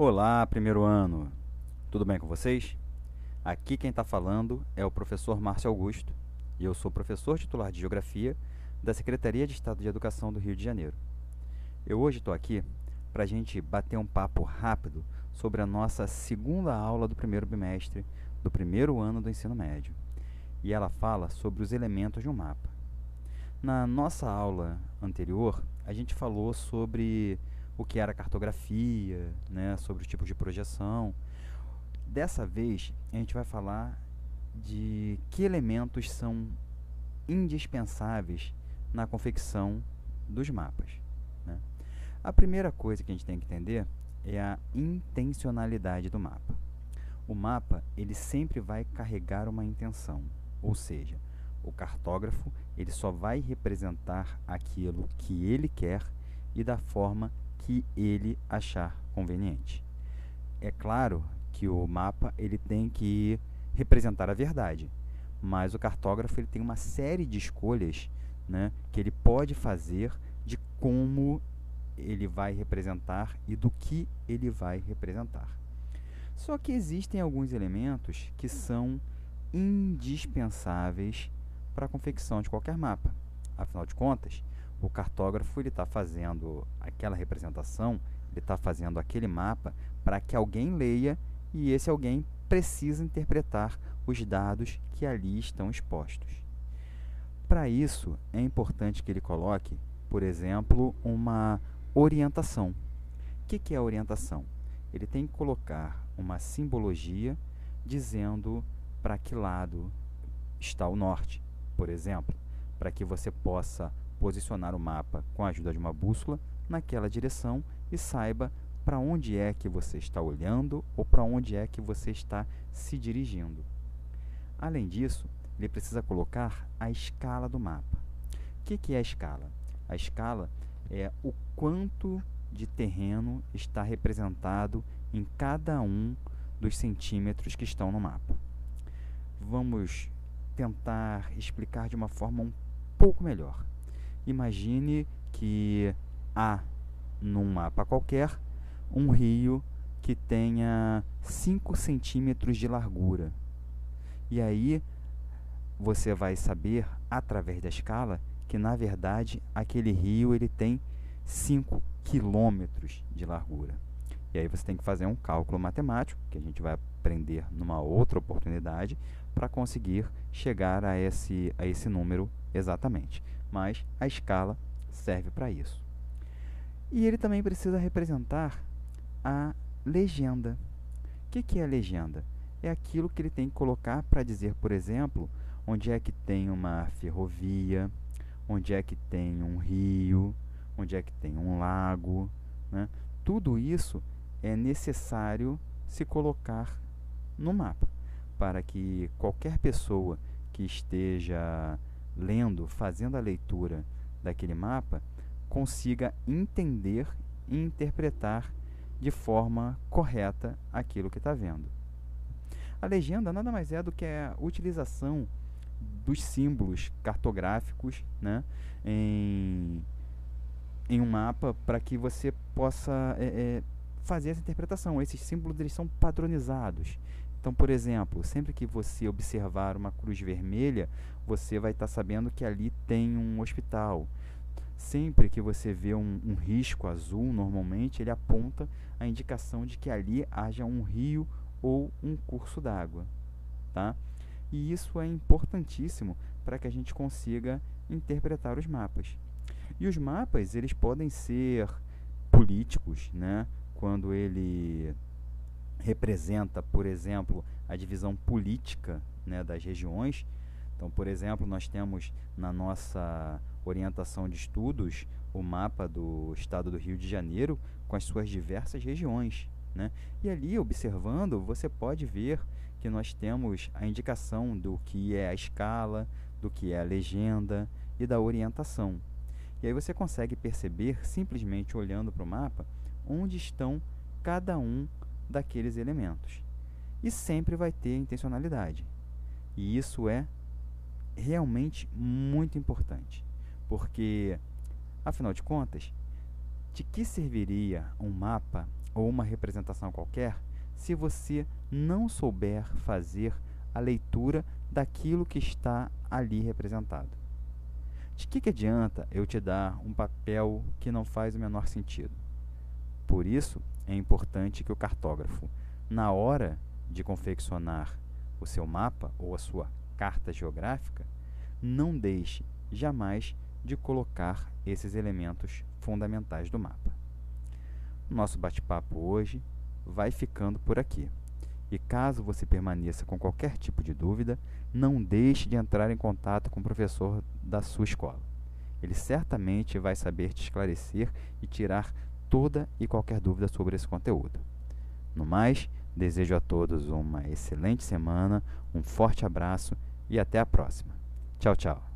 Olá, primeiro ano. Tudo bem com vocês? Aqui quem está falando é o professor Márcio Augusto e eu sou professor titular de Geografia da Secretaria de Estado de Educação do Rio de Janeiro. Eu hoje estou aqui para a gente bater um papo rápido sobre a nossa segunda aula do primeiro bimestre do primeiro ano do ensino médio. E ela fala sobre os elementos de um mapa. Na nossa aula anterior, a gente falou sobre o que era cartografia, né, sobre os tipos de projeção. Dessa vez, a gente vai falar de que elementos são indispensáveis na confecção dos mapas. Né? A primeira coisa que a gente tem que entender é a intencionalidade do mapa. O mapa ele sempre vai carregar uma intenção, ou seja, o cartógrafo ele só vai representar aquilo que ele quer e da forma que ele achar conveniente. É claro que o mapa ele tem que representar a verdade, mas o cartógrafo ele tem uma série de escolhas né, que ele pode fazer de como ele vai representar e do que ele vai representar. Só que existem alguns elementos que são indispensáveis para a confecção de qualquer mapa. Afinal de contas, o cartógrafo ele está fazendo aquela representação, ele está fazendo aquele mapa para que alguém leia e esse alguém precisa interpretar os dados que ali estão expostos. Para isso, é importante que ele coloque, por exemplo, uma orientação. O que, que é orientação? Ele tem que colocar uma simbologia dizendo para que lado está o norte, por exemplo, para que você possa posicionar o mapa com a ajuda de uma bússola naquela direção e saiba para onde é que você está olhando ou para onde é que você está se dirigindo. Além disso, ele precisa colocar a escala do mapa. O que, que é a escala? A escala é o quanto de terreno está representado em cada um dos centímetros que estão no mapa. Vamos tentar explicar de uma forma um pouco melhor. Imagine que há num mapa qualquer um rio que tenha 5 centímetros de largura. E aí você vai saber, através da escala, que na verdade aquele rio ele tem 5 quilômetros de largura. E aí você tem que fazer um cálculo matemático, que a gente vai aprender numa outra oportunidade, para conseguir chegar a esse, a esse número exatamente mas a escala serve para isso. E ele também precisa representar a legenda. O que, que é a legenda? É aquilo que ele tem que colocar para dizer, por exemplo, onde é que tem uma ferrovia, onde é que tem um rio, onde é que tem um lago. Né? Tudo isso é necessário se colocar no mapa para que qualquer pessoa que esteja lendo, fazendo a leitura daquele mapa, consiga entender e interpretar de forma correta aquilo que está vendo. A legenda nada mais é do que a utilização dos símbolos cartográficos né, em, em um mapa para que você possa é, é, fazer essa interpretação. Esses símbolos eles são padronizados. Então, por exemplo, sempre que você observar uma cruz vermelha, você vai estar tá sabendo que ali tem um hospital. Sempre que você vê um, um, risco azul, normalmente ele aponta a indicação de que ali haja um rio ou um curso d'água. Tá? E isso é importantíssimo para que a gente consiga interpretar os mapas. E os mapas, eles podem ser políticos, né? quando ele representa, por exemplo, a divisão política né, das regiões. Então, por exemplo, nós temos na nossa orientação de estudos o mapa do estado do Rio de Janeiro com as suas diversas regiões. Né? E ali, observando, você pode ver que nós temos a indicação do que é a escala, do que é a legenda e da orientação. E aí você consegue perceber, simplesmente olhando para o mapa, onde estão cada um daqueles elementos. E sempre vai ter intencionalidade. E isso é realmente muito importante, porque, afinal de contas, de que serviria um mapa ou uma representação qualquer se você não souber fazer a leitura daquilo que está ali representado. De que, que adianta eu te dar um papel que não faz o menor sentido? Por isso, é importante que o cartógrafo, na hora de confeccionar o seu mapa ou a sua carta geográfica, não deixe jamais de colocar esses elementos fundamentais do mapa. Nosso bate-papo hoje vai ficando por aqui. E caso você permaneça com qualquer tipo de dúvida, não deixe de entrar em contato com o professor da sua escola. Ele certamente vai saber te esclarecer e tirar toda e qualquer dúvida sobre esse conteúdo. No mais, desejo a todos uma excelente semana, um forte abraço e até a próxima. Tchau, tchau.